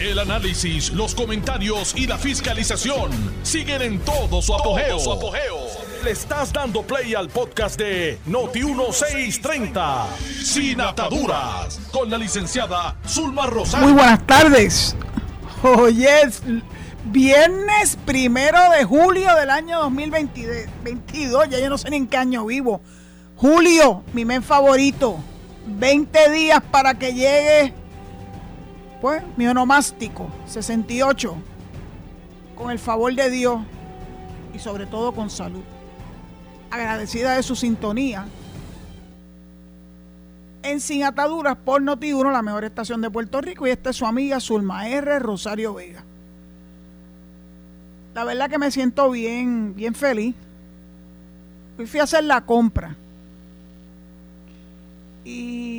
El análisis, los comentarios y la fiscalización siguen en todo su apogeo. Le estás dando play al podcast de Noti1630, Sin Ataduras, con la licenciada Zulma Rosario. Muy buenas tardes. Hoy es viernes primero de julio del año 2022. Ya yo no sé ni en qué año vivo. Julio, mi mes favorito. 20 días para que llegue, pues, mi onomástico, 68. Con el favor de Dios y sobre todo con salud. Agradecida de su sintonía. En Sin Ataduras por Noti1, la mejor estación de Puerto Rico. Y esta es su amiga Zulma R. Rosario Vega. La verdad que me siento bien, bien feliz. Fui a hacer la compra y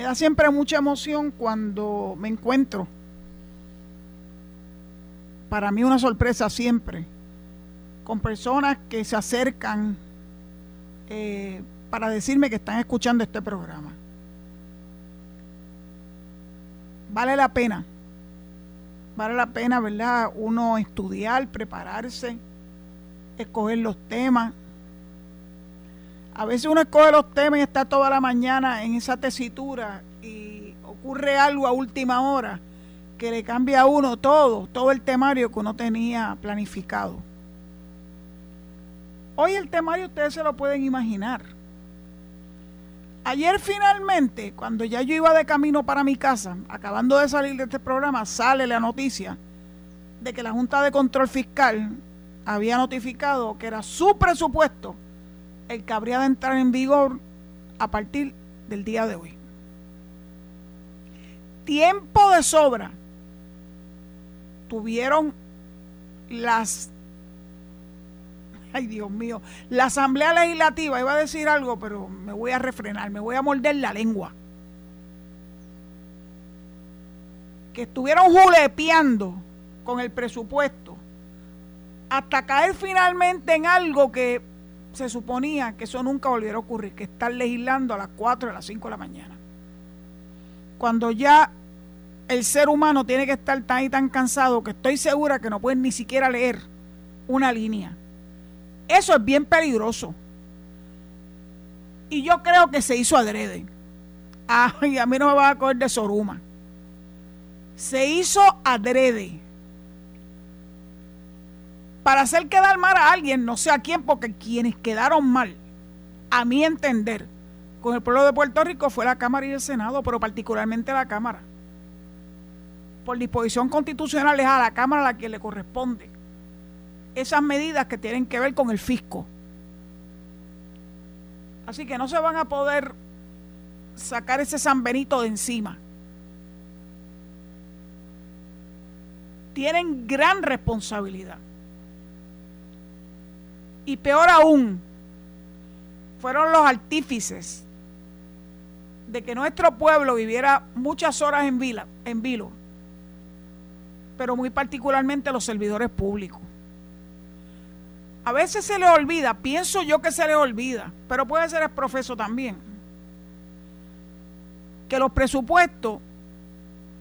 me da siempre mucha emoción cuando me encuentro. Para mí una sorpresa siempre, con personas que se acercan eh, para decirme que están escuchando este programa. Vale la pena, vale la pena, ¿verdad? Uno estudiar, prepararse, escoger los temas, a veces uno escoge los temas y está toda la mañana en esa tesitura y ocurre algo a última hora que le cambia a uno todo, todo el temario que uno tenía planificado. Hoy el temario ustedes se lo pueden imaginar. Ayer finalmente, cuando ya yo iba de camino para mi casa, acabando de salir de este programa, sale la noticia de que la Junta de Control Fiscal había notificado que era su presupuesto el que habría de entrar en vigor a partir del día de hoy. Tiempo de sobra tuvieron las ay Dios mío, la Asamblea Legislativa, iba a decir algo, pero me voy a refrenar, me voy a morder la lengua. Que estuvieron julepeando con el presupuesto hasta caer finalmente en algo que se suponía que eso nunca volviera a ocurrir, que estar legislando a las 4 a las 5 de la mañana. Cuando ya el ser humano tiene que estar tan y tan cansado que estoy segura que no pueden ni siquiera leer una línea. Eso es bien peligroso. Y yo creo que se hizo adrede. Ay, a mí no me va a coger de soruma. Se hizo adrede para hacer quedar mal a alguien, no sé a quién, porque quienes quedaron mal, a mi entender, con el pueblo de Puerto Rico fue la Cámara y el Senado, pero particularmente la Cámara. Por disposición constitucional es a la Cámara la que le corresponde esas medidas que tienen que ver con el fisco. Así que no se van a poder sacar ese San Benito de encima. Tienen gran responsabilidad. Y peor aún, fueron los artífices de que nuestro pueblo viviera muchas horas en, vila, en vilo, pero muy particularmente los servidores públicos. A veces se les olvida, pienso yo que se les olvida, pero puede ser el profeso también, que los presupuestos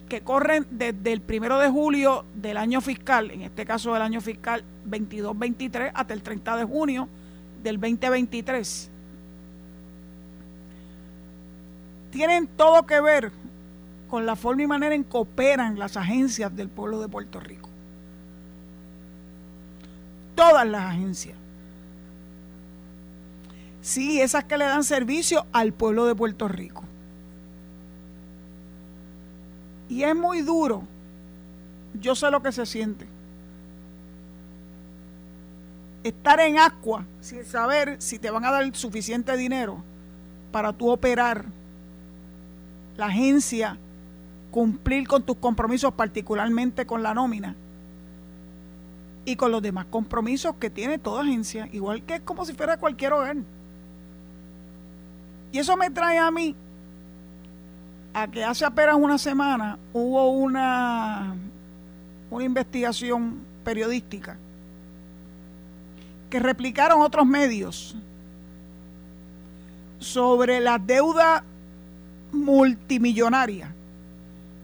que corren desde el primero de julio del año fiscal, en este caso del año fiscal 22-23, hasta el 30 de junio del 2023, tienen todo que ver con la forma y manera en que operan las agencias del pueblo de Puerto Rico. Todas las agencias. Sí, esas que le dan servicio al pueblo de Puerto Rico. Y es muy duro. Yo sé lo que se siente. Estar en agua sin saber si te van a dar suficiente dinero para tú operar la agencia, cumplir con tus compromisos, particularmente con la nómina y con los demás compromisos que tiene toda agencia, igual que es como si fuera cualquier hogar. Y eso me trae a mí a que hace apenas una semana hubo una, una investigación periodística que replicaron otros medios sobre la deuda multimillonaria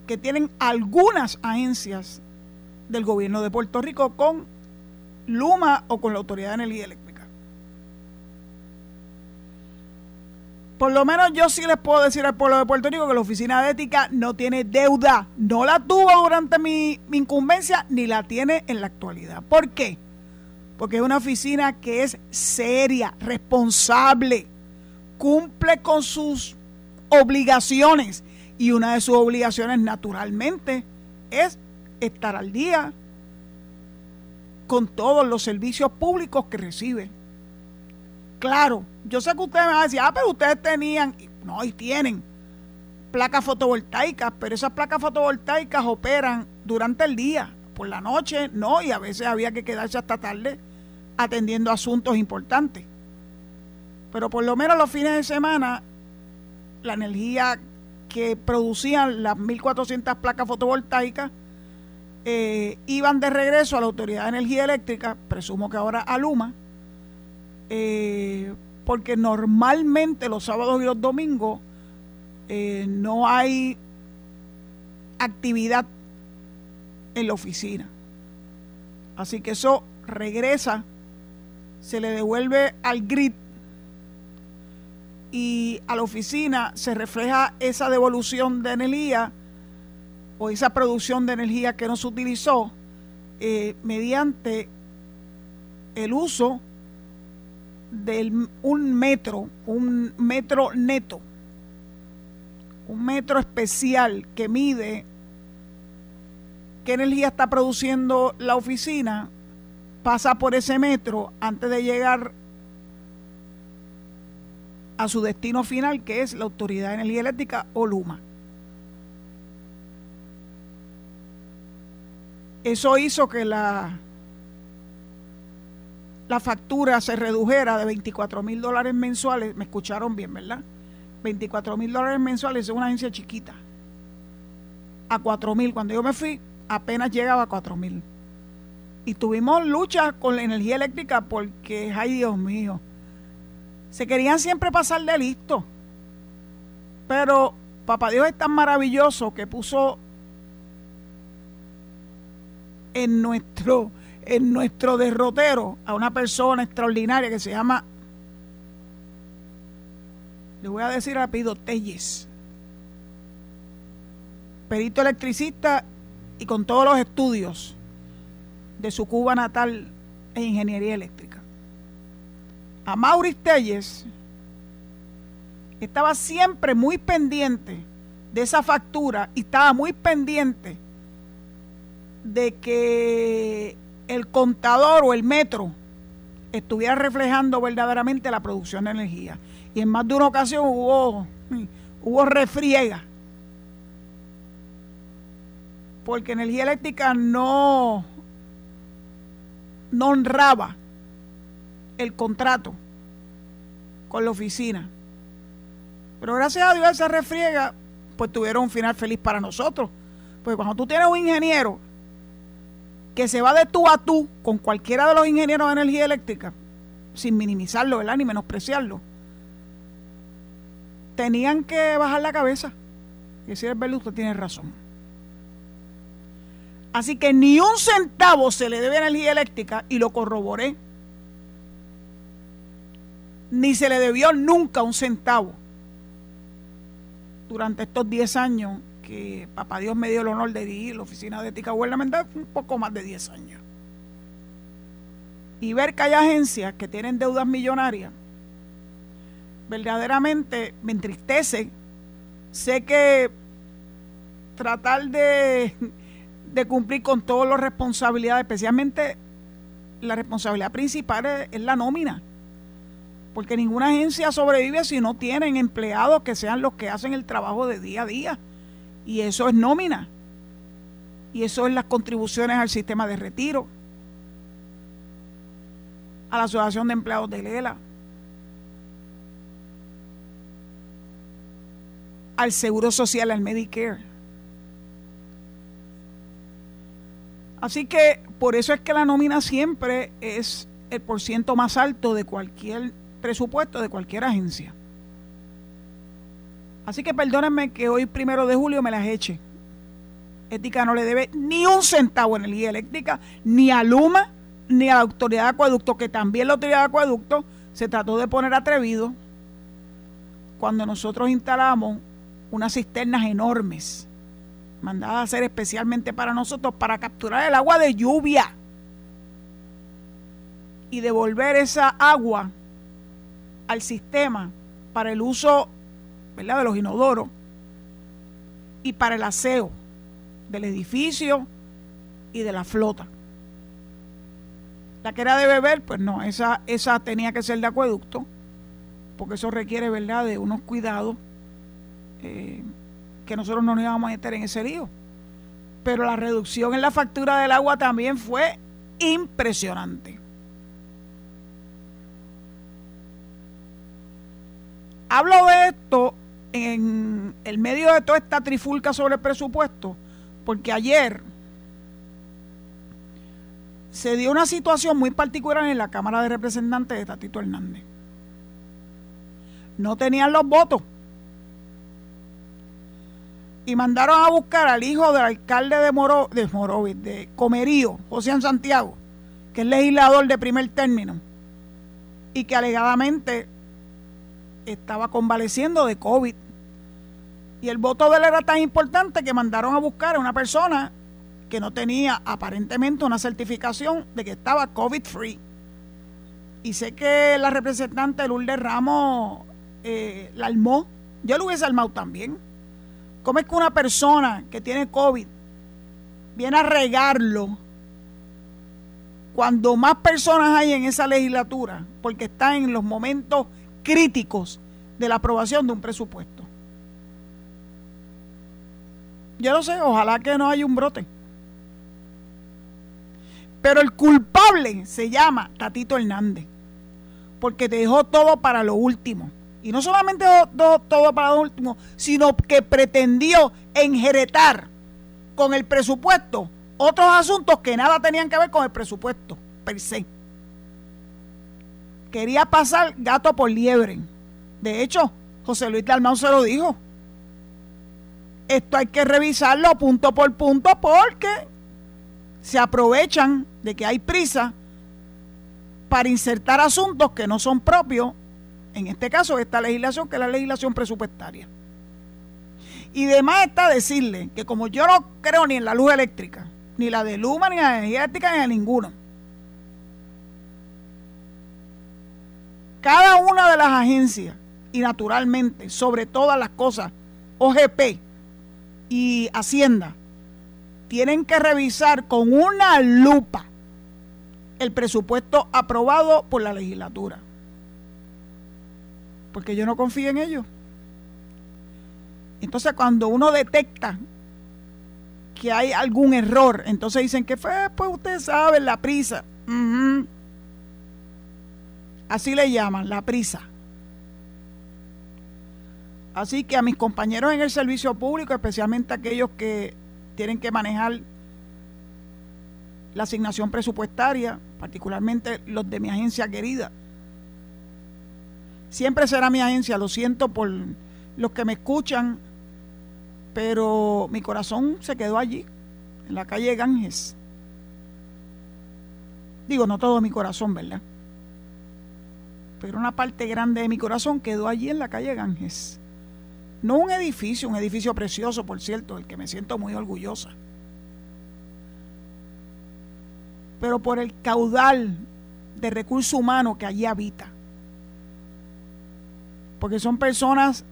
que tienen algunas agencias del gobierno de Puerto Rico con Luma o con la Autoridad de Energía Eléctrica. Por lo menos yo sí les puedo decir al pueblo de Puerto Rico que la Oficina de Ética no tiene deuda. No la tuvo durante mi, mi incumbencia ni la tiene en la actualidad. ¿Por qué? Porque es una oficina que es seria, responsable, cumple con sus obligaciones y una de sus obligaciones naturalmente es estar al día con todos los servicios públicos que recibe. Claro, yo sé que ustedes me van a decir, ah, pero ustedes tenían, no, y tienen placas fotovoltaicas, pero esas placas fotovoltaicas operan durante el día, por la noche no, y a veces había que quedarse hasta tarde atendiendo asuntos importantes. Pero por lo menos los fines de semana, la energía que producían las 1.400 placas fotovoltaicas eh, iban de regreso a la Autoridad de Energía Eléctrica, presumo que ahora a Luma, eh, porque normalmente los sábados y los domingos eh, no hay actividad en la oficina. Así que eso regresa, se le devuelve al grid y a la oficina se refleja esa devolución de energía o esa producción de energía que no se utilizó eh, mediante el uso de un metro, un metro neto, un metro especial que mide qué energía está produciendo la oficina, pasa por ese metro antes de llegar a su destino final, que es la Autoridad de Energía Eléctrica o Luma. Eso hizo que la, la factura se redujera de 24 mil dólares mensuales. Me escucharon bien, ¿verdad? 24 mil dólares mensuales es una agencia chiquita. A 4 mil. Cuando yo me fui, apenas llegaba a 4 mil. Y tuvimos lucha con la energía eléctrica porque, ay Dios mío, se querían siempre pasar de listo. Pero Papá Dios es tan maravilloso que puso en nuestro, en nuestro derrotero a una persona extraordinaria que se llama, le voy a decir rápido, Telles. Perito electricista y con todos los estudios de su Cuba natal en ingeniería eléctrica. A Maurice Telles estaba siempre muy pendiente de esa factura y estaba muy pendiente de que el contador o el metro estuviera reflejando verdaderamente la producción de energía. Y en más de una ocasión hubo, hubo refriega. Porque energía eléctrica no, no honraba el contrato con la oficina. Pero gracias a Dios esa refriega, pues tuvieron un final feliz para nosotros. Pues cuando tú tienes un ingeniero que se va de tú a tú con cualquiera de los ingenieros de energía eléctrica, sin minimizarlo, ¿verdad? Ni menospreciarlo, tenían que bajar la cabeza y decir, usted tiene razón. Así que ni un centavo se le debe energía eléctrica y lo corroboré. Ni se le debió nunca un centavo durante estos 10 años que papá Dios me dio el honor de dirigir la Oficina de Ética Gubernamental un poco más de 10 años. Y ver que hay agencias que tienen deudas millonarias, verdaderamente me entristece. Sé que tratar de, de cumplir con todas las responsabilidades, especialmente la responsabilidad principal es la nómina porque ninguna agencia sobrevive si no tienen empleados que sean los que hacen el trabajo de día a día. Y eso es nómina. Y eso es las contribuciones al sistema de retiro, a la Asociación de Empleados de Lela, al Seguro Social, al Medicare. Así que por eso es que la nómina siempre es el porciento más alto de cualquier presupuesto, de cualquier agencia. Así que perdónenme que hoy primero de julio me las eche. Ética no le debe ni un centavo en energía eléctrica, ni a Luma, ni a la autoridad de acueducto, que también la autoridad de acueducto se trató de poner atrevido cuando nosotros instalamos unas cisternas enormes, mandadas a hacer especialmente para nosotros, para capturar el agua de lluvia y devolver esa agua al sistema para el uso ¿verdad? de los inodoros y para el aseo del edificio y de la flota. La que era de beber, pues no, esa, esa tenía que ser de acueducto, porque eso requiere, ¿verdad?, de unos cuidados eh, que nosotros no nos íbamos a meter en ese lío. Pero la reducción en la factura del agua también fue impresionante. Hablo de esto en el medio de toda esta trifulca sobre el presupuesto, porque ayer se dio una situación muy particular en la Cámara de Representantes de Tatito Hernández. No tenían los votos. Y mandaron a buscar al hijo del alcalde de, Moro, de Comerío, José Santiago, que es legislador de primer término, y que alegadamente estaba convaleciendo de COVID. Y el voto de él era tan importante que mandaron a buscar a una persona que no tenía aparentemente una certificación de que estaba COVID-free. Y sé que la representante Lourdes Ramos eh, la armó. Yo lo hubiese armado también. ¿Cómo es que una persona que tiene COVID viene a regarlo cuando más personas hay en esa legislatura? Porque está en los momentos críticos de la aprobación de un presupuesto. Yo no sé, ojalá que no haya un brote. Pero el culpable se llama Tatito Hernández, porque dejó todo para lo último. Y no solamente todo para lo último, sino que pretendió enjeretar con el presupuesto otros asuntos que nada tenían que ver con el presupuesto per se. Quería pasar gato por liebre. De hecho, José Luis Dalmau se lo dijo. Esto hay que revisarlo punto por punto porque se aprovechan de que hay prisa para insertar asuntos que no son propios, en este caso esta legislación, que es la legislación presupuestaria. Y demás está decirle que como yo no creo ni en la luz eléctrica, ni la de Luma, ni la energía ni en ninguno, cada una de las agencias, y naturalmente, sobre todas las cosas, OGP y Hacienda, tienen que revisar con una lupa el presupuesto aprobado por la legislatura. Porque yo no confío en ellos. Entonces cuando uno detecta que hay algún error, entonces dicen que fue, pues ustedes saben, la prisa. Así le llaman, la prisa. Así que a mis compañeros en el servicio público, especialmente aquellos que tienen que manejar la asignación presupuestaria, particularmente los de mi agencia querida. Siempre será mi agencia, lo siento por los que me escuchan, pero mi corazón se quedó allí, en la calle Ganges. Digo, no todo mi corazón, ¿verdad? Pero una parte grande de mi corazón quedó allí en la calle Ganges. No un edificio, un edificio precioso, por cierto, del que me siento muy orgullosa. Pero por el caudal de recursos humanos que allí habita. Porque son personas,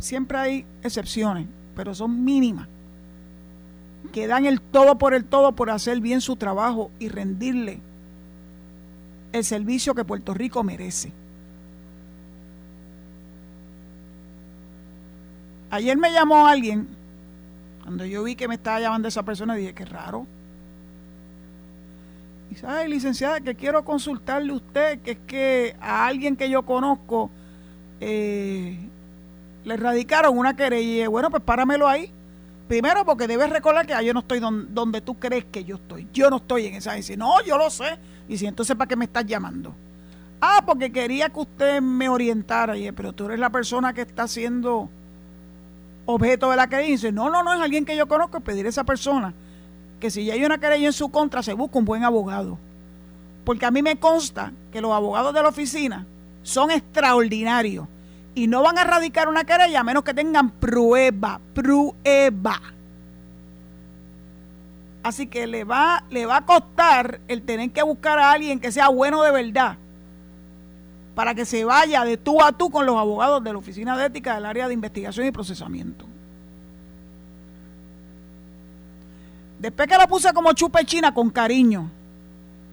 siempre hay excepciones, pero son mínimas, que dan el todo por el todo por hacer bien su trabajo y rendirle el servicio que Puerto Rico merece. Ayer me llamó alguien, cuando yo vi que me estaba llamando esa persona, dije, qué raro. Y dice, licenciada, que quiero consultarle a usted, que es que a alguien que yo conozco eh, le radicaron una querella. Y bueno, pues páramelo ahí. Primero porque debes recordar que yo no estoy donde, tú crees que yo estoy. Yo no estoy en esa agencia. No, yo lo sé. Y si entonces, ¿para qué me estás llamando? Ah, porque quería que usted me orientara. Pero tú eres la persona que está haciendo objeto de la querella y dice, no, no, no es alguien que yo conozco, pedir a esa persona que si ya hay una querella en su contra, se busca un buen abogado. Porque a mí me consta que los abogados de la oficina son extraordinarios y no van a radicar una querella a menos que tengan prueba, prueba. Así que le va, le va a costar el tener que buscar a alguien que sea bueno de verdad para que se vaya de tú a tú con los abogados de la Oficina de Ética del área de investigación y procesamiento. Después que la puse como chupe china con cariño,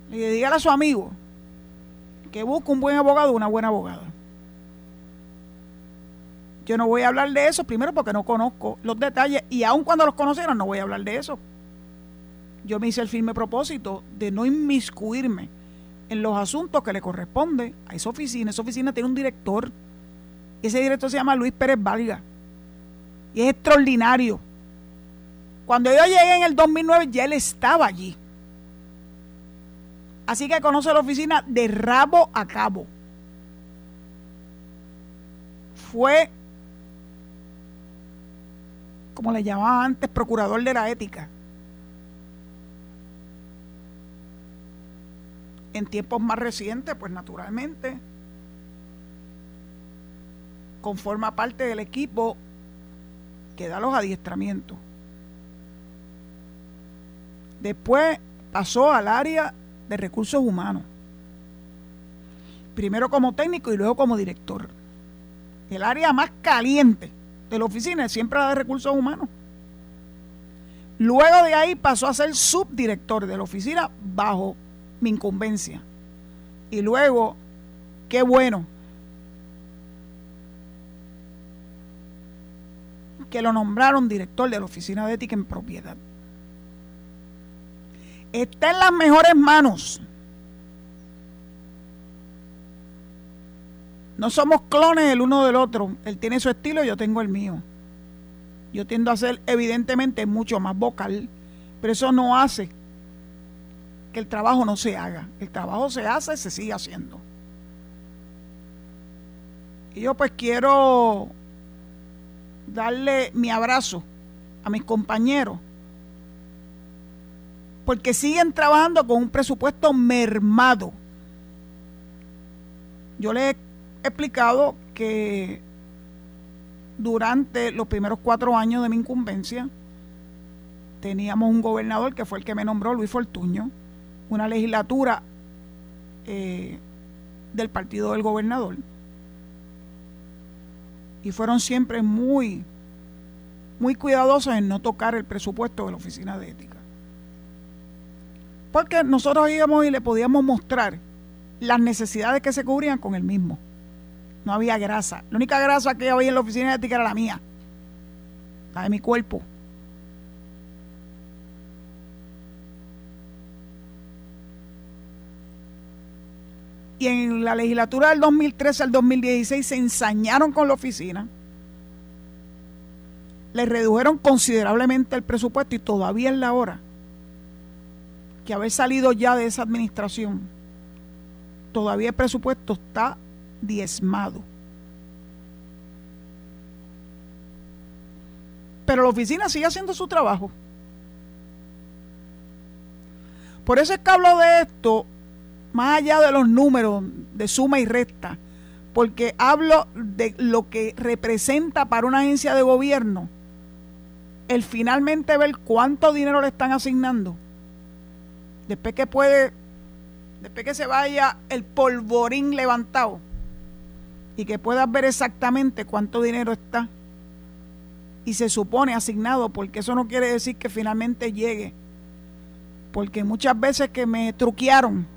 le dígale a su amigo que busque un buen abogado o una buena abogada. Yo no voy a hablar de eso, primero porque no conozco los detalles y aun cuando los conocieran no voy a hablar de eso. Yo me hice el firme propósito de no inmiscuirme en los asuntos que le corresponde a esa oficina. Esa oficina tiene un director. Ese director se llama Luis Pérez Valga. Y es extraordinario. Cuando yo llegué en el 2009 ya él estaba allí. Así que conoce la oficina de rabo a cabo. Fue, como le llamaba antes, procurador de la ética. En tiempos más recientes, pues naturalmente, conforma parte del equipo que da los adiestramientos. Después pasó al área de recursos humanos. Primero como técnico y luego como director. El área más caliente de la oficina es siempre la de recursos humanos. Luego de ahí pasó a ser subdirector de la oficina bajo mi incumbencia. Y luego, qué bueno, que lo nombraron director de la Oficina de Ética en Propiedad. Está en las mejores manos. No somos clones el uno del otro. Él tiene su estilo, yo tengo el mío. Yo tiendo a ser evidentemente mucho más vocal, pero eso no hace que el trabajo no se haga. El trabajo se hace y se sigue haciendo. Y yo pues quiero darle mi abrazo a mis compañeros, porque siguen trabajando con un presupuesto mermado. Yo les he explicado que durante los primeros cuatro años de mi incumbencia teníamos un gobernador que fue el que me nombró, Luis Fortuño, una legislatura eh, del partido del gobernador. Y fueron siempre muy, muy cuidadosos en no tocar el presupuesto de la Oficina de Ética. Porque nosotros íbamos y le podíamos mostrar las necesidades que se cubrían con el mismo. No había grasa. La única grasa que había en la Oficina de Ética era la mía, la de mi cuerpo. y en la legislatura del 2013 al 2016 se ensañaron con la oficina, le redujeron considerablemente el presupuesto y todavía es la hora que haber salido ya de esa administración, todavía el presupuesto está diezmado. Pero la oficina sigue haciendo su trabajo. Por eso es que hablo de esto más allá de los números de suma y resta, porque hablo de lo que representa para una agencia de gobierno el finalmente ver cuánto dinero le están asignando. Después que puede, después que se vaya el polvorín levantado y que puedas ver exactamente cuánto dinero está y se supone asignado, porque eso no quiere decir que finalmente llegue. Porque muchas veces que me truquearon,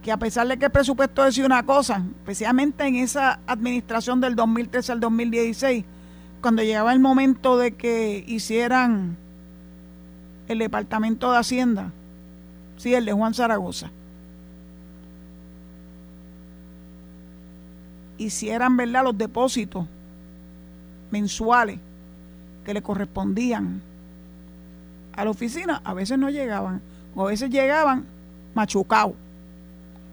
que a pesar de que el presupuesto decía una cosa, especialmente en esa administración del 2013 al 2016, cuando llegaba el momento de que hicieran el Departamento de Hacienda, sí, el de Juan Zaragoza, hicieran, ¿verdad?, los depósitos mensuales que le correspondían a la oficina, a veces no llegaban, o a veces llegaban machucados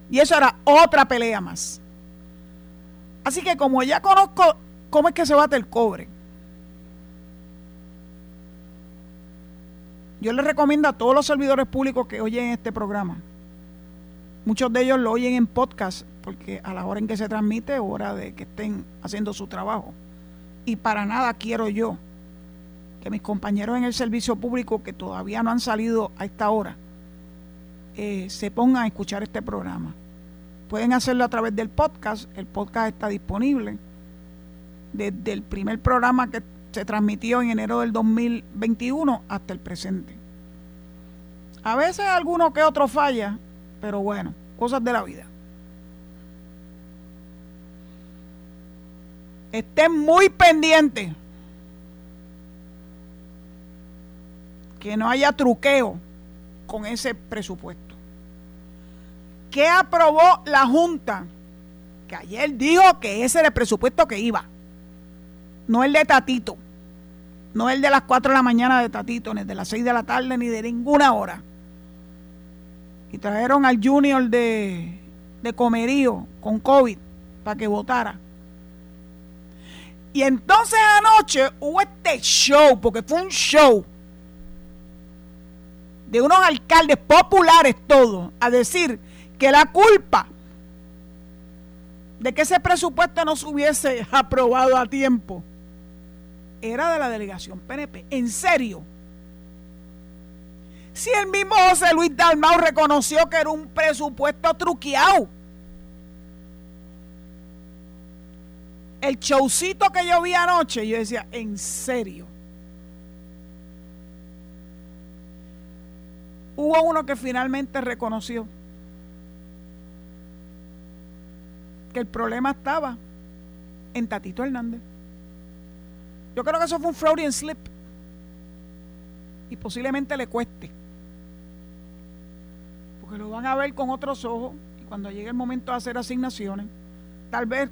y eso era otra pelea más. Así que como ya conozco cómo es que se bate el cobre, Yo les recomiendo a todos los servidores públicos que oyen este programa. Muchos de ellos lo oyen en podcast, porque a la hora en que se transmite, hora de que estén haciendo su trabajo. Y para nada quiero yo que mis compañeros en el servicio público que todavía no han salido a esta hora eh, se pongan a escuchar este programa. Pueden hacerlo a través del podcast. El podcast está disponible desde el primer programa que se transmitió en enero del 2021 hasta el presente. A veces alguno que otro falla, pero bueno, cosas de la vida. Estén muy pendientes. Que no haya truqueo con ese presupuesto. ¿Qué aprobó la Junta? Que ayer dijo que ese era el presupuesto que iba. No el de Tatito. No el de las 4 de la mañana de Tatito, ni de las 6 de la tarde, ni de ninguna hora. Y trajeron al Junior de, de Comerío con COVID para que votara. Y entonces anoche hubo este show, porque fue un show de unos alcaldes populares todos, a decir que la culpa de que ese presupuesto no se hubiese aprobado a tiempo era de la delegación PNP. En serio. Si el mismo José Luis Dalmau reconoció que era un presupuesto truqueado. El showcito que yo vi anoche, yo decía, en serio. Hubo uno que finalmente reconoció que el problema estaba en Tatito Hernández. Yo creo que eso fue un Freudian slip. Y posiblemente le cueste. Porque lo van a ver con otros ojos. Y cuando llegue el momento de hacer asignaciones, tal vez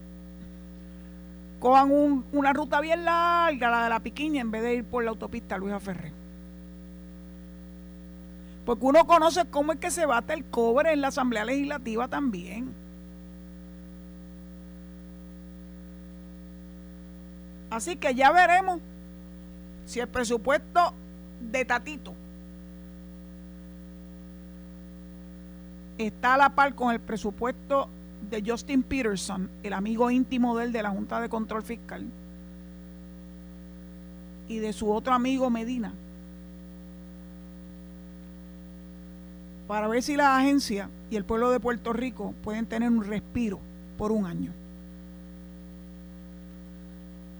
cojan una ruta bien larga, la de la piquiña, en vez de ir por la autopista Luisa Ferrer. Porque uno conoce cómo es que se bate el cobre en la Asamblea Legislativa también. Así que ya veremos si el presupuesto de Tatito está a la par con el presupuesto de Justin Peterson, el amigo íntimo de él de la Junta de Control Fiscal, y de su otro amigo Medina, para ver si la agencia y el pueblo de Puerto Rico pueden tener un respiro por un año.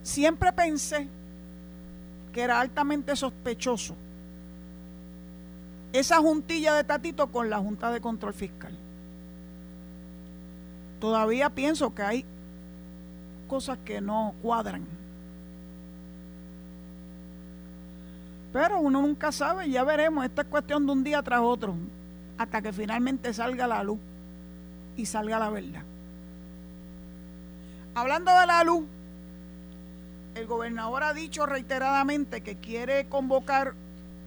Siempre pensé que era altamente sospechoso esa juntilla de Tatito con la Junta de Control Fiscal. Todavía pienso que hay cosas que no cuadran. Pero uno nunca sabe, ya veremos, esta es cuestión de un día tras otro, hasta que finalmente salga la luz y salga la verdad. Hablando de la luz, el gobernador ha dicho reiteradamente que quiere convocar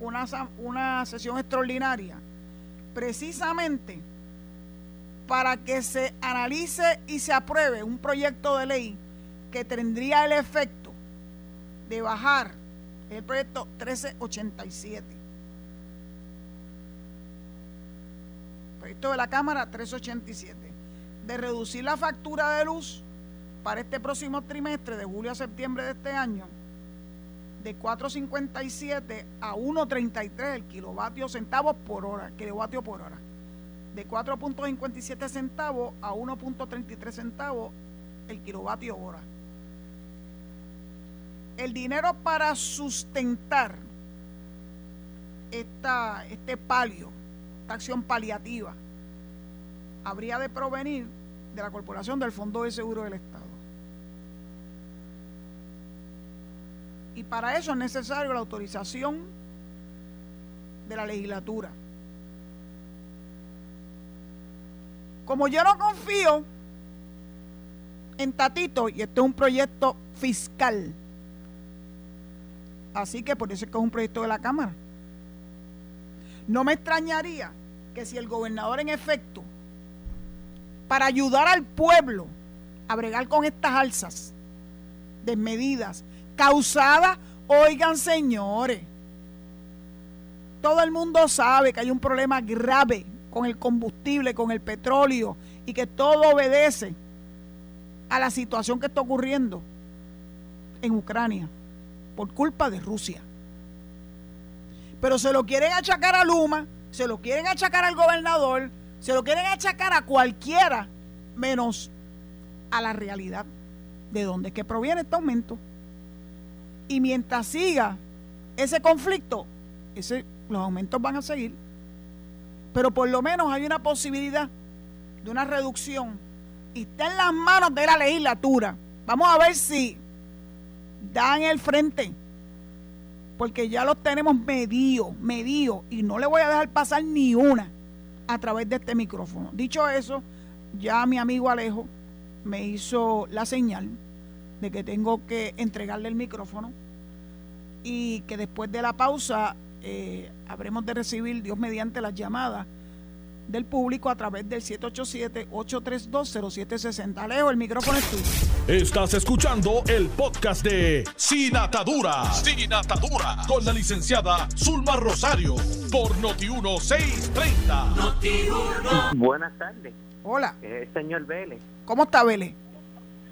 una, una sesión extraordinaria precisamente para que se analice y se apruebe un proyecto de ley que tendría el efecto de bajar el proyecto 1387. Proyecto de la Cámara 1387. De reducir la factura de luz para este próximo trimestre, de julio a septiembre de este año, de 4.57 a 1.33 el kilovatio centavos por hora, kilovatio por hora. De 4.57 centavos a 1.33 centavos el kilovatio hora. El dinero para sustentar esta, este palio, esta acción paliativa, habría de provenir de la Corporación del Fondo de Seguro del Estado. Y para eso es necesario la autorización de la legislatura. Como yo no confío en Tatito, y este es un proyecto fiscal, así que por eso es que es un proyecto de la Cámara. No me extrañaría que si el gobernador en efecto, para ayudar al pueblo a bregar con estas alzas desmedidas, causada, oigan señores, todo el mundo sabe que hay un problema grave con el combustible, con el petróleo, y que todo obedece a la situación que está ocurriendo en Ucrania por culpa de Rusia. Pero se lo quieren achacar a Luma, se lo quieren achacar al gobernador, se lo quieren achacar a cualquiera menos a la realidad de dónde es que proviene este aumento. Y mientras siga ese conflicto, ese, los aumentos van a seguir. Pero por lo menos hay una posibilidad de una reducción y está en las manos de la legislatura. Vamos a ver si dan el frente, porque ya los tenemos medidos, medidos, y no le voy a dejar pasar ni una a través de este micrófono. Dicho eso, ya mi amigo Alejo me hizo la señal de que tengo que entregarle el micrófono y que después de la pausa eh, habremos de recibir, Dios mediante, las llamadas del público a través del 787-832-0760. Alejo, el micrófono es tuyo. Estás escuchando el podcast de Sin Atadura. Sin Atadura. Con la licenciada Zulma Rosario. Por Noti1630. Noti Buenas tardes. Hola. Eh, señor Vélez. ¿Cómo está Vélez?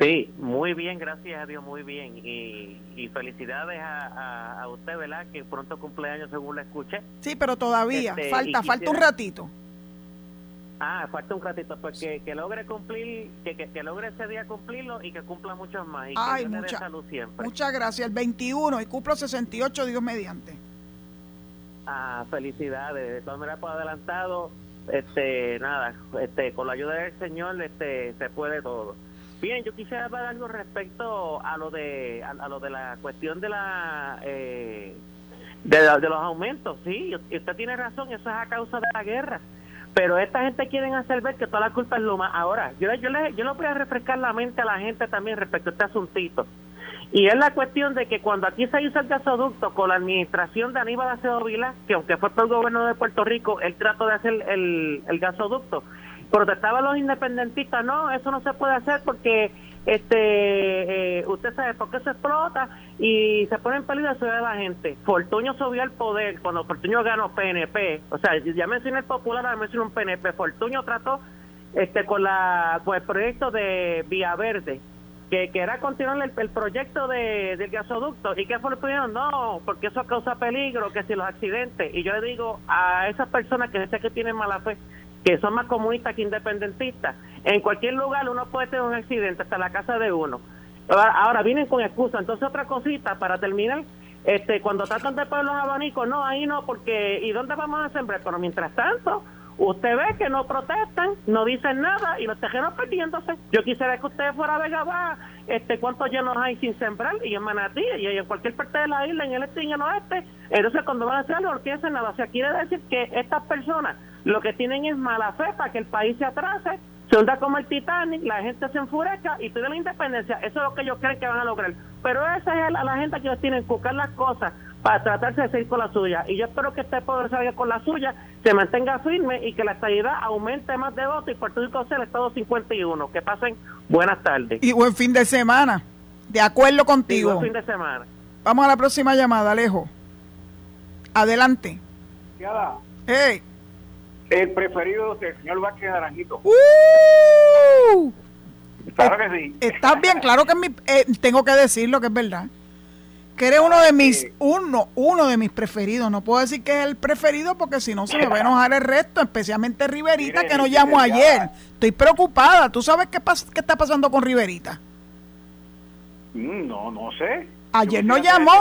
Sí, muy bien, gracias a Dios, muy bien. Y, felicidades a, usted, ¿verdad? Que pronto cumpleaños según la escuché. Sí, pero todavía, este, falta, falta un ratito. Ah, falta un ratito, pues que, logre cumplir, que, que, logre ese día cumplirlo y que cumpla muchos más. Y Ay, mucha, salud siempre. Muchas gracias. El 21 y cumplo 68, Dios mediante. Ah, felicidades. De todas maneras, por adelantado, este, nada, este, con la ayuda del Señor, este, se puede todo. Bien, yo quisiera hablar algo respecto a lo de, a, lo de la cuestión de la, eh, de, de los aumentos. Sí, usted tiene razón, eso es a causa de la guerra pero esta gente quiere hacer ver que toda la culpa es Luma. Ahora, yo, yo, le, yo le voy a refrescar la mente a la gente también respecto a este asuntito. Y es la cuestión de que cuando aquí se hizo el gasoducto con la administración de Aníbal Acevedo Vila, que aunque fue por el gobierno de Puerto Rico, él trató de hacer el, el gasoducto, protestaban los independentistas, no, eso no se puede hacer porque este eh, usted sabe por qué se explota y se pone en peligro la ciudad de la gente. Fortuño subió al poder cuando Fortuño ganó PNP, o sea, ya mencioné el popular, ahora mencioné un PNP. Fortuño trató este con la con el proyecto de Vía Verde, que, que era continuar el, proyecto de, del gasoducto. ¿Y qué fue? No, porque eso causa peligro, que si los accidentes. Y yo le digo a esas personas que sé que tienen mala fe, que son más comunistas que independentistas. En cualquier lugar uno puede tener un accidente, hasta la casa de uno. Ahora, vienen con excusa. Entonces, otra cosita para terminar. Este, cuando tratan de poner los abanicos, no, ahí no, porque ¿y dónde vamos a sembrar? Pero mientras tanto, usted ve que no protestan, no dicen nada y los tejeros perdiéndose. Yo quisiera que usted fuera de Gabá, este, cuántos llenos hay sin sembrar y en Manatí y en cualquier parte de la isla, en el este y en el oeste. Entonces, cuando van a hacer algo, no nada. O sea, quiere decir que estas personas lo que tienen es mala fe para que el país se atrase, se hunda como el Titanic, la gente se enfurezca y pide la independencia. Eso es lo que ellos creen que van a lograr. Pero esa es la, gente que ellos tienen buscar las cosas para tratarse de seguir con la suya. Y yo espero que este poder salga con la suya, se mantenga firme y que la estabilidad aumente más de votos y Puerto Rico sea el Estado 51. Que pasen buenas tardes. Y buen fin de semana. De acuerdo contigo. buen fin de semana. Vamos a la próxima llamada, Alejo. Adelante. Hey el preferido del señor Vázquez Naranjito. ¡Uh! Claro que sí. Estás bien, claro que mi, eh, tengo que decirlo que es verdad. Que eres uno de mis, uno, uno de mis preferidos. No puedo decir que es el preferido porque si no se me va a enojar el resto, especialmente Riverita, que nos llamó ayer. Estoy preocupada. ¿Tú sabes qué, qué está pasando con Riverita? Mm, no, no sé. Ayer nos llamó.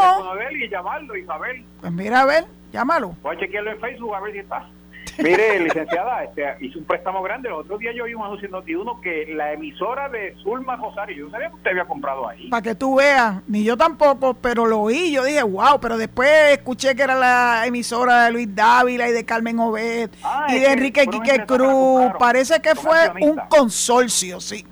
y llamarlo y saber. Pues mira, a ver, llámalo. Voy a chequearlo en Facebook a ver si está. Mire, licenciada, este, hizo un préstamo grande. El otro día yo vi un anuncio en Notiuno que la emisora de Zulma Rosario, yo no sabía que usted había comprado ahí. Para que tú veas, ni yo tampoco, pero lo oí. Yo dije, wow, pero después escuché que era la emisora de Luis Dávila y de Carmen Obed ah, y de Enrique Quique Cruz. Parece que fue un consorcio, sí.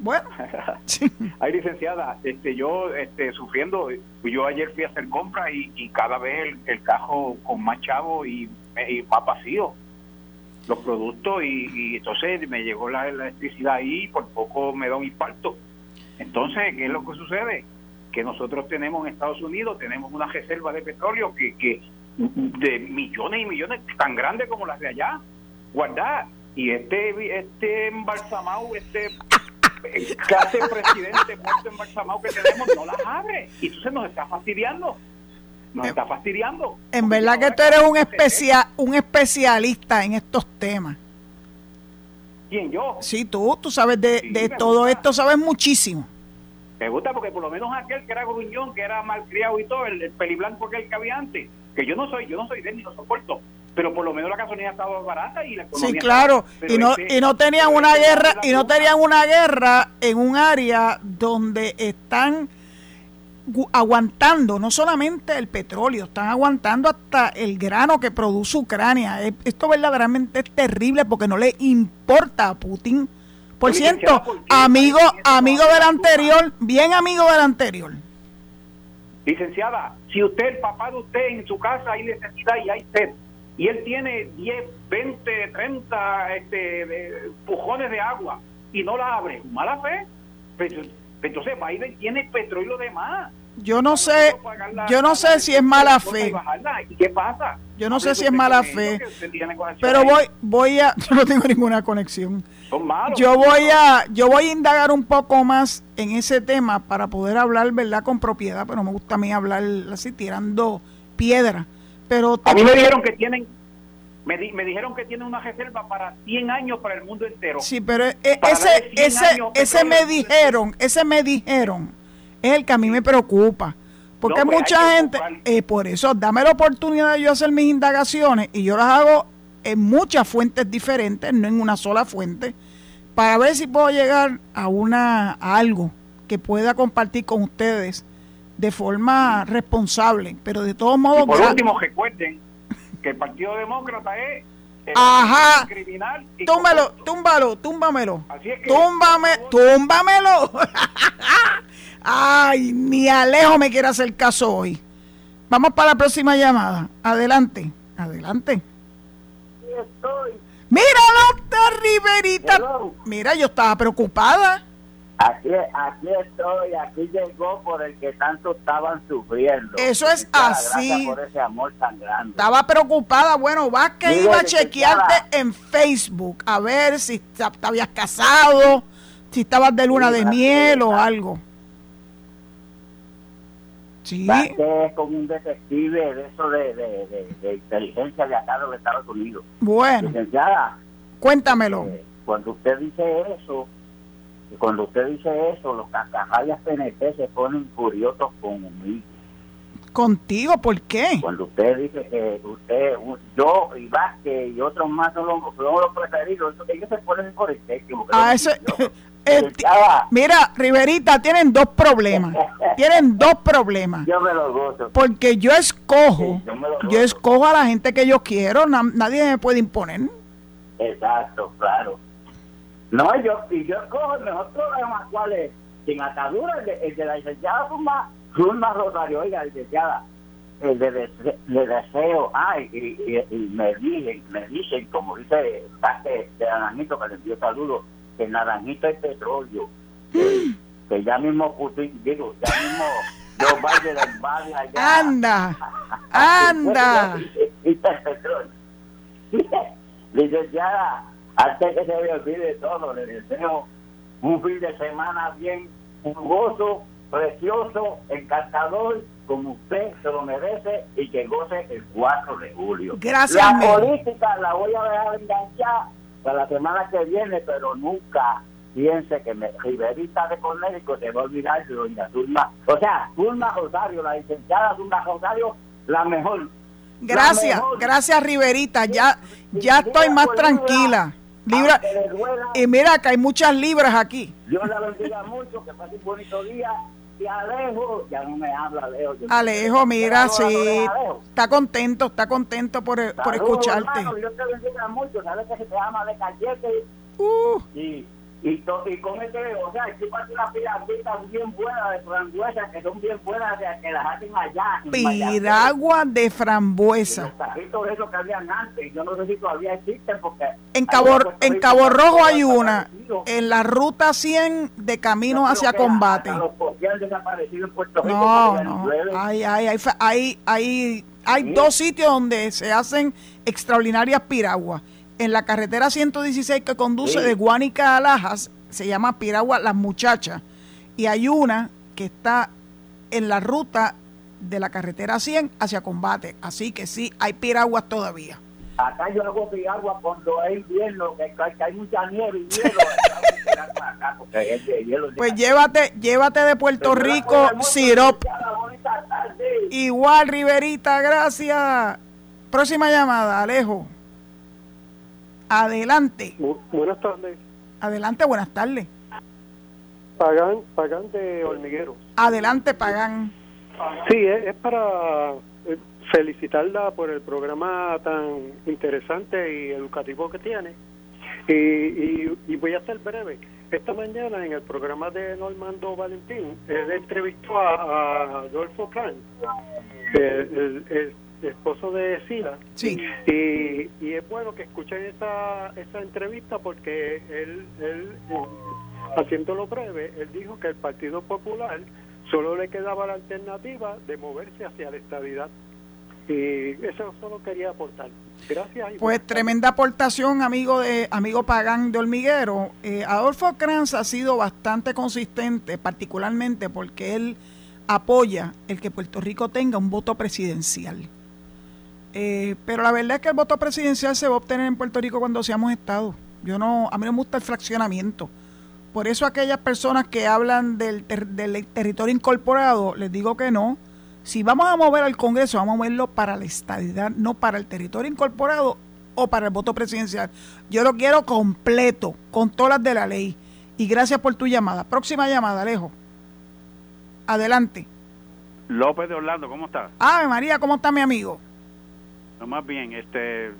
Bueno, Ay, licenciada, este, yo este, sufriendo, yo ayer fui a hacer compras y, cada vez el, el, cajo con más chavo y, y más vacío los productos y, entonces me llegó la, electricidad ahí y por poco me da un impacto. Entonces, ¿qué es lo que sucede? Que nosotros tenemos en Estados Unidos, tenemos una reserva de petróleo que, que de millones y millones, tan grandes como las de allá, guardar Y este, este embalsamado, este clase presidente muerto embalsamado que tenemos, no las abre. Y entonces nos está fastidiando. Nos está fastidiando. En verdad que tú eres un, especia, un especialista en estos temas. ¿Quién, yo? Sí, tú, tú sabes de, de todo esto, sabes muchísimo. Me gusta porque por lo menos aquel que era gruñón, que era malcriado y todo, el, el peliblanco aquel que había antes, que yo no soy, yo no soy de él ni lo soporto, pero por lo menos la gasolina estaba barata y la economía Sí, claro, y no este- y no tenían una guerra y no tenían una guerra en un área donde están aguantando no solamente el petróleo, están aguantando hasta el grano que produce Ucrania. Es- Esto verdaderamente es terrible porque no le importa a Putin. Por cierto, licenciada, ¿por qué amigo, amigo del anterior, bien amigo del anterior. Licenciada, si usted, el papá de usted en su casa hay necesidad y hay sed, y él tiene 10, 20, 30 este, pujones de agua y no la abre, mala fe. Pues, entonces Biden tiene petróleo de más. Yo no sé, yo no sé si es mala fe. ¿Y qué pasa? Yo no sé si es mala fe, tiene Pero voy, voy a, yo no tengo ninguna conexión. Yo voy a, yo voy a indagar un poco más en ese tema para poder hablar, verdad, con propiedad, pero me gusta a mí hablar así tirando piedra. Pero A mí me dijeron que tienen, me, di- me dijeron que tienen una reserva para 100 años para el mundo entero. sí, pero e- Para ese, darle 100 ese, ese me dijeron, ese me dijeron, es el que a mí me preocupa. Porque No, pues mucha gente, eh, por eso, dame la oportunidad de yo hacer mis indagaciones y yo las hago en muchas fuentes diferentes, no en una sola fuente, para ver si puedo llegar a una a algo que pueda compartir con ustedes de forma responsable, pero de todos modos Y por último, recuerden que el Partido Demócrata es Ajá. criminal y túmbalo, corrupto. túmbalo, túmbamelo. Así es que, Túmbame, túmbamelo. Ay, ni Alejo me quiere hacer caso hoy. Vamos para la próxima llamada. Adelante, adelante. estoy. Mira, doctor Riverita. Hello. Mira, yo estaba preocupada. Aquí, aquí estoy, aquí llegó por el que tanto estaban sufriendo. Eso es así. Por ese amor tan grande. Estaba preocupada. Bueno, vas que Mire, iba a chequearte en Facebook a ver si te te habías casado, si estabas de luna de miel o algo. Sí. Es como un detective de eso de, de, de- de inteligencia de acá de los Estados Unidos. Bueno, Licenciada, cuéntamelo. eh, cuando usted dice eso, cuando usted dice eso, los cascajallas PNP se ponen furiosos conmigo. Contigo, ¿por qué? Cuando usted dice que usted, yo y Vázquez y otros más son los, son los preferidos, ellos se ponen por el techo. Ah, eso, el Licenciada, mira, Riverita, tienen dos problemas. Tienen dos problemas. yo me lo gozo. Porque yo escojo, Sí, yo escojo a la gente que yo quiero, na- nadie me puede imponer. Exacto, claro. No, yo, y yo escojo el mejor programa, ¿cuál es? Sin atadura, el de, el de la licenciada Zulma, Zulma Rosario, oiga, licenciada, el de, dese- de deseo, ay, y, y, y me dicen, me dicen, como dice Vázquez de Naranjito, que le envío saludos, que en Naranjito hay petróleo, que, que ya mismo Putin, digo, ya mismo Joe Biden del barrio allá. Anda, anda. Y el petróleo. Licenciada, antes que se me olvide todo, le deseo un fin de semana bien jugoso, precioso, encantador, como usted se lo merece y que goce el 4 de julio. Gracias, La política la voy a dejar enganchar para la semana que viene, pero nunca piense que me, Riverita de Cornélico se va a olvidar de doña Zulma. O sea, Zulma Rosario, la licenciada Zulma Rosario, la mejor. Gracias, La mejor. gracias Riverita, ya, ya estoy más tranquila. Libra, y mira que hay muchas libras aquí. Dios la bendiga mucho, que pase un bonito día. Y Alejo, ya no me habla Alejo. Yo- Alejo, mira, sí, Alejo. está contento, está contento por, por escucharte. hermano, te bendiga mucho. Sabes que se te ama de cachete Uh, y, y, to- y cómete, o sea, unas bien buenas de frambuesa, que son bien buenas, de, que las hacen allá. piragua de Y frambuesa. Los tajitos esos que habían antes, yo no sé si todavía existen porque... En Cabo, en Cabo Rojo hay una, en la ruta 100 de camino hacia combate. Que han desaparecido en Puerto Rico. No, no. Hay, hay, hay, hay, hay, dos sitios donde se hacen extraordinarias piraguas. En la carretera 116 que conduce Sí. de Guánica a Lajas, se llama Piragua Las Muchachas. Y hay una que está en la ruta de la carretera 100 hacia Combate. Así que sí, hay piraguas todavía. Acá yo hago piragua cuando es invierno, que, que- que hay mucha nieve y hielo. acá, hielo. Pues llévate, llévate de Puerto Rico sirop. Bonita tarde. Igual, Riverita, gracias. Próxima llamada, Alejo. Adelante. Bu- buenas tardes. Adelante, buenas tardes. Pagan, Pagan de Hormiguero. Adelante, Pagán. Sí, es, es para felicitarla por el programa tan interesante y educativo que tiene. Y, y, y voy a ser breve. Esta mañana en el programa de Normando Valentín, él entrevistó a, a Adolfo Plan, el, el- el esposo de Sila, Sí. Y, y es bueno que escuchen esa, esa entrevista porque él, él haciéndolo breve, él dijo que el Partido Popular solo le quedaba la alternativa de moverse hacia la estabilidad. Eso solo quería aportar. Gracias. Pues tremenda aportación, amigo de amigo Pagán de Hormiguero. Eh, Adolfo Kranz ha sido bastante consistente, particularmente porque él apoya el que Puerto Rico tenga un voto presidencial. Eh, pero la verdad es que el voto presidencial se va a obtener en Puerto Rico cuando seamos Estado. Yo no, a mí no me gusta el fraccionamiento. Por eso aquellas personas que hablan del, ter- del territorio incorporado, les digo que no. Si vamos a mover al Congreso, vamos a moverlo para la estadidad, no para el territorio incorporado o para el voto presidencial. Yo lo quiero completo, con todas las de la ley. Y gracias por tu llamada. Próxima llamada, Alejo. Adelante. López de Orlando, ¿cómo estás? Ave María, ¿cómo está mi amigo? No, más bien, este,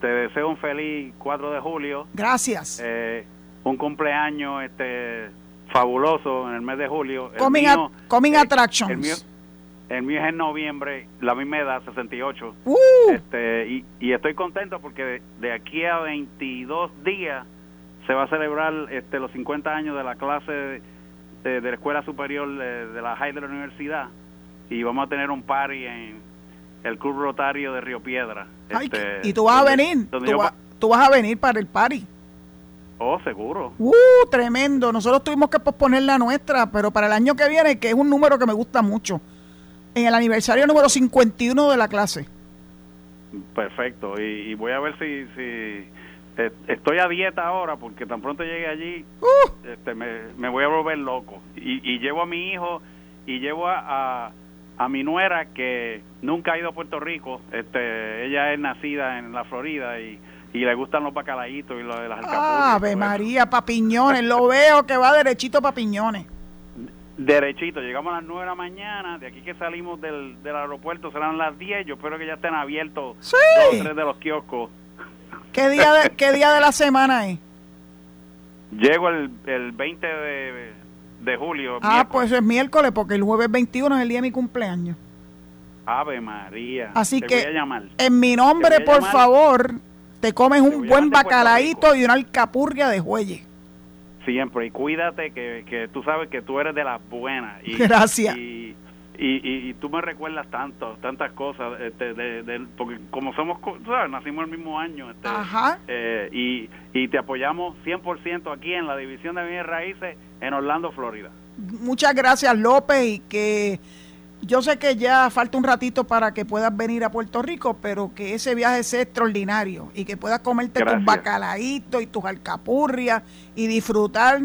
te deseo un feliz 4 de julio, Gracias. eh, un cumpleaños este, fabuloso en el mes de julio. El coming mío, coming eh, attractions. El mío, el mío es en noviembre, la misma edad, 68. Uh, Este, y, y estoy contento porque de, de aquí a 22 días se va a celebrar este, los 50 años de la clase de, de la Escuela Superior de, de la High de la Universidad y vamos a tener un party en el Club Rotario de Río Piedra. ay, Este, y tú vas a venir. donde Tú, yo va- pa- tú vas a venir para el party. Oh, seguro. Uh, tremendo. Nosotros tuvimos que posponer la nuestra, pero para el año que viene, que es un número que me gusta mucho, en el aniversario número 51 de la clase. Perfecto. Y, y voy a ver si, si eh, estoy a dieta ahora porque tan pronto llegue allí Uh, este, me, me voy a volver loco. Y, y llevo a mi hijo y llevo a, a, a mi nuera que nunca ha ido a Puerto Rico. Este, ella es nacida en la Florida y, y le gustan los bacalaitos y lo de las alcapurrias. Ave. María, papiñones. Lo veo que va derechito papiñones. Derechito, llegamos a las 9 de la mañana, de aquí que salimos del, del aeropuerto serán las 10, yo espero que ya estén abiertos Sí. dos tres de los kioscos. ¿Qué día de, qué día de la semana es? Llego el, el 20 de, de julio. Ah, miércoles. pues es miércoles, porque el jueves 21 es el día de mi cumpleaños. Ave María. Así Te que, voy a llamar. en mi nombre, por favor, te comes Te un buen bacalaíto y una alcapurria de jueyes. Siempre, y cuídate que, que tú sabes que tú eres de las buenas. Y, Gracias. Y, y, y- y tú me recuerdas tanto, tantas cosas, este, de, de- porque como somos, sabes, nacimos el mismo año. Este, Ajá. eh, y, y te apoyamos 100% aquí en la División de Bienes Raíces en Orlando, Florida. Muchas gracias, López, y que yo sé que ya falta un ratito para que puedas venir a Puerto Rico, pero que ese viaje sea extraordinario y que puedas comerte tus Gracias. bacalaitos y tus alcapurrias y disfrutar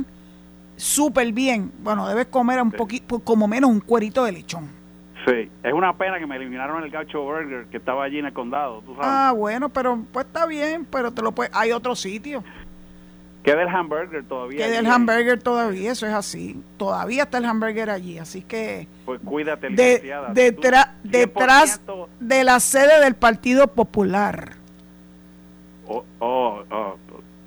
súper bien. Bueno, debes comer un Sí. poquito, como menos un cuerito de lechón. Sí, es una pena que me eliminaron el Gaucho Burger que estaba allí en el condado, tú sabes. Ah, bueno, pero pues está bien, pero te lo puedes, hay otro sitio. Queda el hamburger todavía. Que del allí, hamburger todavía, eso es así. Todavía está el hamburger allí, así que Pues cuídate, de, licenciada. detrás, Tú, detrás 100%, de la sede del Partido Popular. Oh, oh, oh,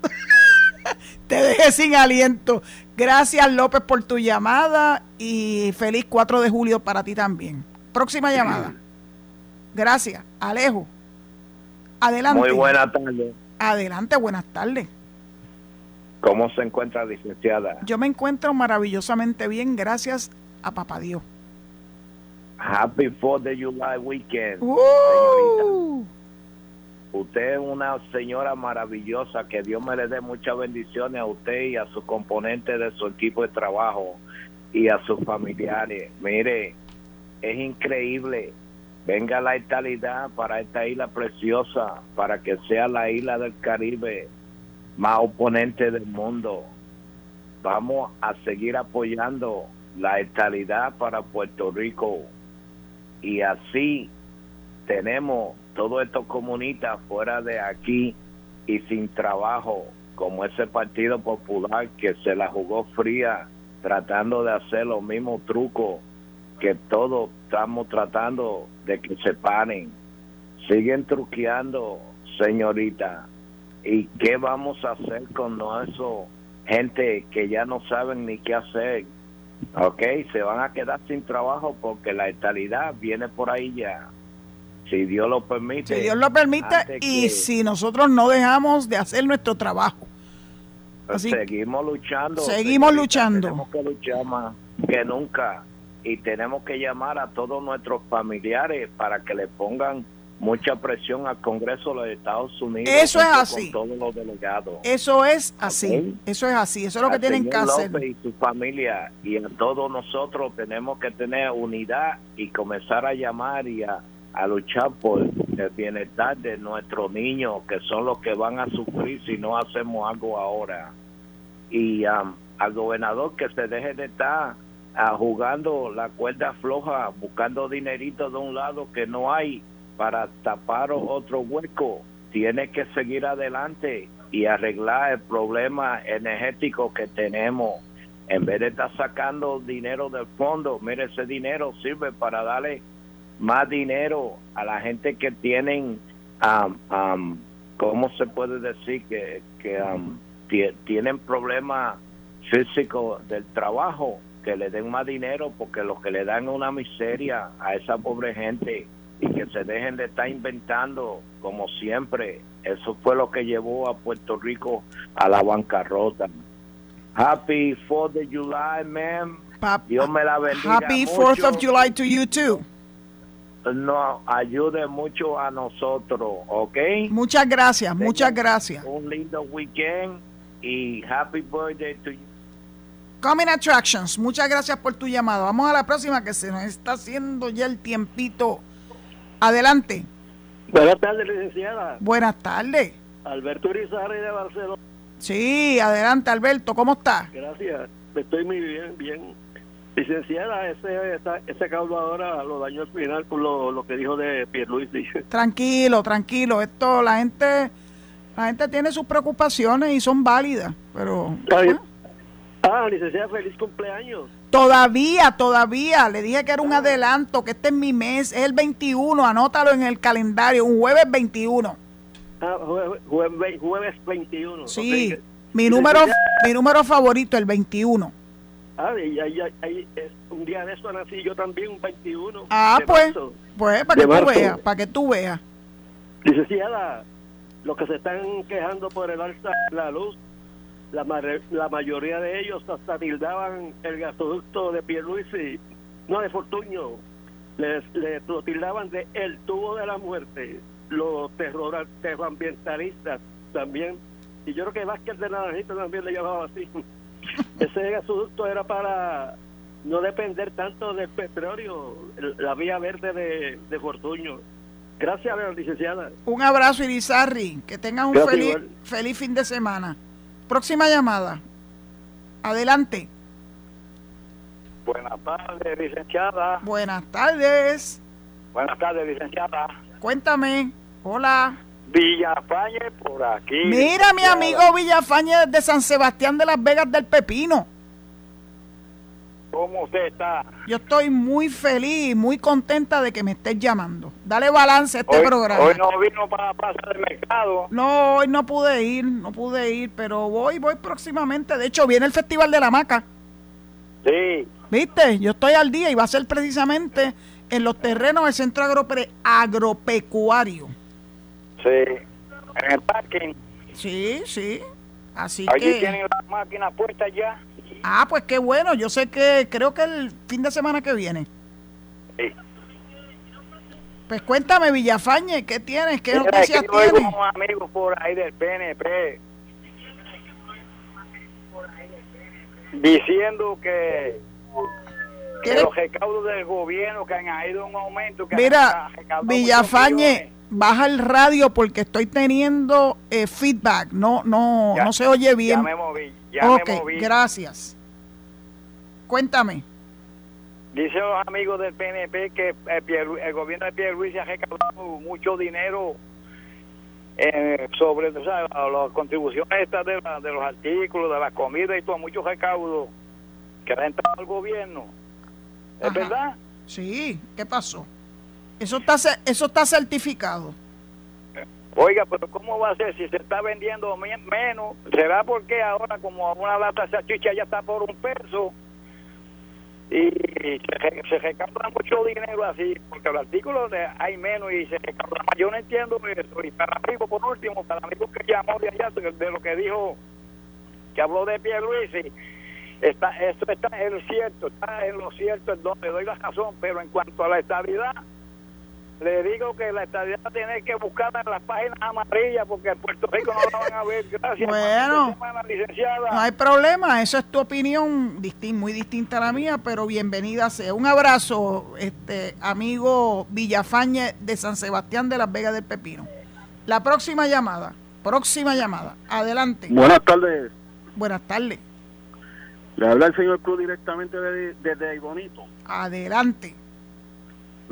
Te dejé sin aliento. Gracias López por tu llamada y feliz 4 de julio para ti también. Próxima llamada. Gracias. Alejo. Adelante. Muy buena tarde. Adelante, buenas tardes. ¿Cómo se encuentra, licenciada? Yo me encuentro maravillosamente bien, gracias a papá Dios. Happy 4th de July weekend. Uh. Usted es una señora maravillosa, que Dios me le dé muchas bendiciones a usted y a su componente de su equipo de trabajo y a sus familiares. Mire, es increíble. Venga la estalidad para esta isla preciosa, para que sea la isla del Caribe más oponente del mundo. Vamos a seguir apoyando la estalidad para Puerto Rico y así tenemos todos estos comunistas fuera de aquí y sin trabajo, como ese Partido Popular que se la jugó fría tratando de hacer los mismos trucos que todos estamos tratando de que se paren. Siguen truqueando, señorita. ¿Y qué vamos a hacer con eso? Gente que ya no saben ni qué hacer. Ok, se van a quedar sin trabajo porque la estalidad viene por ahí ya. Si Dios lo permite. Si Dios lo permite y si nosotros no dejamos de hacer nuestro trabajo. Así, seguimos luchando. Seguimos luchando. Tenemos que luchar más que nunca y tenemos que llamar a todos nuestros familiares para que le pongan mucha presión al Congreso de los Estados Unidos. Eso es así. Con todos los delegados. Eso es así. Eso es así. Eso es lo que tienen que hacer. Y su familia y a todos nosotros tenemos que tener unidad y comenzar a llamar y a, a luchar por el bienestar de nuestros niños, que son los que van a sufrir si no hacemos algo ahora. Y um, al gobernador que se deje de estar uh, jugando la cuerda floja, buscando dinerito de un lado que no hay para tapar otro hueco. Tiene que seguir adelante y arreglar el problema energético que tenemos. En vez de estar sacando dinero del fondo, mire, ese dinero sirve para darle más dinero a la gente que tienen, um, um, ¿cómo se puede decir? Que, que um, tienen problemas físicos del trabajo, que le den más dinero porque lo que le dan una miseria a esa pobre gente y que se dejen de estar inventando como siempre. Eso fue lo que llevó a Puerto Rico a la bancarrota. Happy 4th of July, ma'am. Dios me la bendiga. Happy 4th of July to you too. No, ayude mucho a nosotros, ¿ok? Muchas gracias, muchas gracias. Un lindo weekend y happy birthday to you. Coming Attractions, muchas gracias por tu llamado. Vamos a la próxima que se nos está haciendo ya el tiempito. Adelante. Buenas tardes, licenciada. Buenas tardes. Alberto Urizarri de Barcelona. Sí, adelante, Alberto. ¿Cómo estás? Gracias. Estoy muy bien, bien. Licenciada, ese, ese caballo ahora lo dañó al final con lo, lo que dijo de Pierluisi. Tranquilo, tranquilo. Esto, la gente, la gente tiene sus preocupaciones y son válidas, pero... Ah, licenciada, feliz cumpleaños. Todavía, todavía. Le dije que era un adelanto, que este es mi mes, es el 21, anótalo en el calendario, un jueves 21. Ah, jueves, jueves, 21. Sí, mi, número, mi número favorito, el 21. Ah, y ahí, ahí, es, un día de eso nací yo también, un 21. Ah, pues, pues, para que tú veas, para que tú veas. Licenciada, los que se están quejando por el alza de la luz, la, la mayoría de ellos hasta tildaban el gasoducto de Pierluisi, no de Fortuño, les, les lo tildaban de el tubo de la muerte, los terror, terrorambientalistas también, y yo creo que Vázquez de Naranjito también le llamaba así. Ese gasoducto era para no depender tanto del petróleo, la vía verde de, de Fortuño. Gracias, licenciada. Un abrazo, Irizarri. Que tengan un feliz, feliz fin de semana. Próxima llamada. Adelante. Buenas tardes, licenciada. Buenas tardes. Buenas tardes, licenciada. Cuéntame. Hola. Villafañe por aquí. Mira, mi amigo Villafañe de San Sebastián de las Vegas del Pepino. ¿Cómo usted está? Yo estoy muy feliz, muy contenta de que me estés llamando. Dale balance a este programa. Hoy no vino para la plaza del mercado. No, hoy no pude ir, no pude ir, pero voy, voy próximamente. De hecho, viene el Festival de la Maca. Sí. ¿Viste? Yo estoy al día y va a ser precisamente en los terrenos del Centro Agropecuario. Sí. En el parking. Sí, sí. Así Allí que... tienen las máquinas puestas ya. Ah, pues qué bueno. Yo sé que creo que el fin de semana que viene. Sí. Pues cuéntame, Villafañe, ¿qué tienes? ¿Qué Mira, noticias es que tienes? unos amigos por ahí del PNP diciendo que, que ¿Quieres- los recaudos del gobierno que han ido en aumento. Que Mira, Villafañe. Baja el radio porque estoy teniendo eh, feedback. No, no, Ya- no se oye bien. Ya me moví, ya ok, me moví. gracias. Cuéntame. Dicen los amigos del PNP que el, Pierlu- el gobierno de Pierluisi ha recaudado mucho dinero eh, sobre o sea, la- las contribuciones estas de, la- de los artículos, de la comida y todo, muchos recaudos que han entrado al gobierno. ¿Es Ajá. verdad? Sí, ¿qué pasó? Eso está, eso está certificado. Oiga, pero ¿cómo va a ser si se está vendiendo me- menos? ¿Será porque ahora como una lata de salchicha ya está por un peso? Y se, se recauda mucho dinero así, porque los artículos hay menos y se recauda más. Yo no entiendo eso. Y para amigo, por último, para amigo que llamó de allá, de, lo que dijo, que habló de Pierluisi, está, esto está en lo cierto, está en lo cierto, en donde doy la razón, pero en cuanto a la estabilidad, le digo que la estadía tiene que buscarla en las páginas amarillas porque en Puerto Rico no la van a ver. Gracias. Bueno. Semana, licenciada. No hay problema, esa es tu opinión, distin- muy distinta a la mía, pero bienvenida sea. Un abrazo, este amigo Villafañe de San Sebastián de Las Vegas del Pepino. La próxima llamada, próxima llamada. Adelante. Buenas tardes. Buenas tardes. Le habla el señor Cruz directamente de- desde Bonito. Adelante.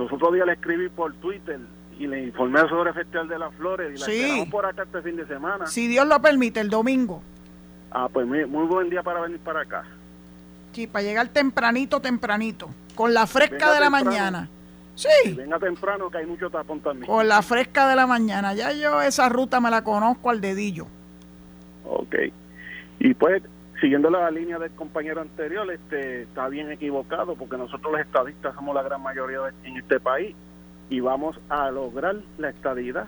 Los otros días le escribí por Twitter y le informé sobre el Festival de las Flores y la Sí. esperamos por acá este fin de semana. Si Dios lo permite, el domingo. Ah, pues muy, muy buen día para venir para acá. Sí, para llegar tempranito, tempranito. Con la fresca Venga de la temprano. mañana. Y Sí, venga temprano que hay mucho tapón también. con la fresca de la mañana. Ya yo esa ruta me la conozco al dedillo. Ok. Y pues, siguiendo la línea del compañero anterior, este está bien equivocado porque nosotros los estadistas somos la gran mayoría de- en este país y vamos a lograr la estadidad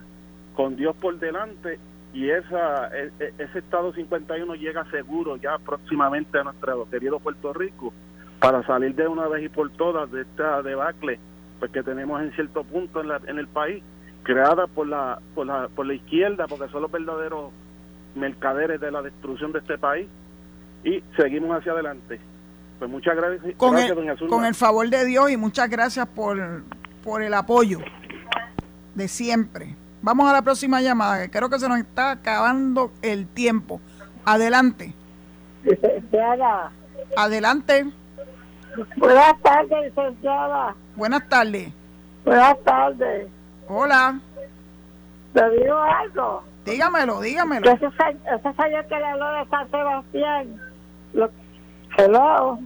con Dios por delante y esa e- e- ese estado 51 llega seguro ya próximamente a nuestro querido Puerto Rico para salir de una vez y por todas de esta debacle pues que tenemos en cierto punto en, la- en el país creada por la, por la por la izquierda porque son los verdaderos mercaderes de la destrucción de este país y seguimos hacia adelante. Pues muchas gracias, Con gracias el, doña Zulma. con el favor de Dios y muchas gracias por, por el apoyo de siempre. Vamos a la próxima llamada, que creo que se nos está acabando el tiempo. Adelante, Licenciada, adelante. buenas tardes, licenciada. Buenas tardes. Buenas tardes. Hola, ¿Le digo algo? dígamelo, dígamelo. ese, se- ese señor que le habló de San Sebastián. Lo, hello.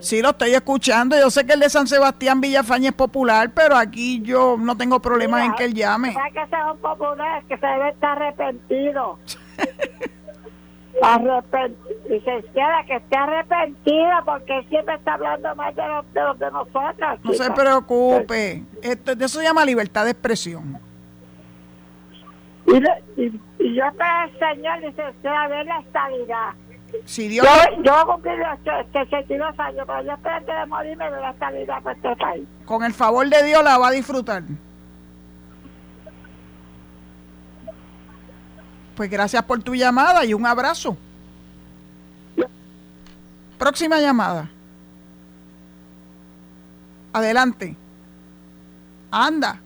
Sí lo estoy escuchando. Yo sé que el de San Sebastián Villafaña es popular, pero aquí yo no tengo problemas en que él llame. ¿Sabes que sea un popular que se debe estar arrepentido? Arrepentido. Licenciada, que esté arrepentida porque él siempre está hablando más de los de, los de nosotras. No se preocupe. Esto, eso se llama libertad de expresión. Y, y, y yo espero al Señor, licenciada, ver la estabilidad. Si Dios Yo, yo cumplir los 62 años, pero yo espero que de morirme de la estabilidad para este país. con el favor de Dios la va a disfrutar. Pues gracias por tu llamada y un abrazo. Próxima llamada. Adelante. Anda.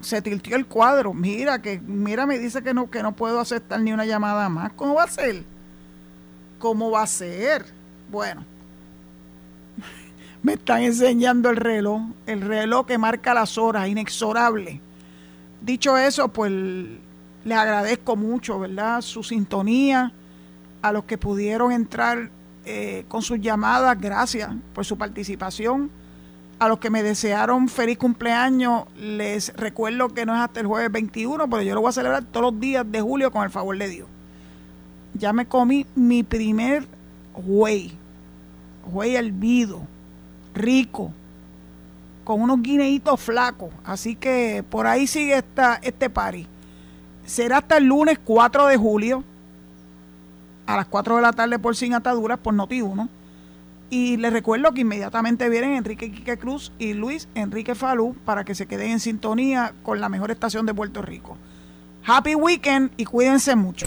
Se tiltió el cuadro. Mira que mira me dice que no que no puedo aceptar ni una llamada más. ¿Cómo va a ser? ¿Cómo va a ser? Bueno. Me están enseñando el reloj, el reloj que marca las horas, inexorable. Dicho eso, pues les agradezco mucho, ¿verdad? Su sintonía, a los que pudieron entrar eh, con sus llamadas, gracias por su participación. A los que me desearon feliz cumpleaños, les recuerdo que no es hasta el jueves 21, pero yo lo voy a celebrar todos los días de julio con el favor de Dios. Ya me comí mi primer güey, güey hervido, rico, con unos guineitos flacos. Así que por ahí sigue este party. Será hasta el lunes 4 de julio. a las 4 de la tarde por Sin Ataduras por Noti1. Y les recuerdo que inmediatamente vienen Enrique Quique Cruz y Luis Enrique Falú para que se queden en sintonía con la mejor estación de Puerto Rico. Happy weekend y cuídense mucho.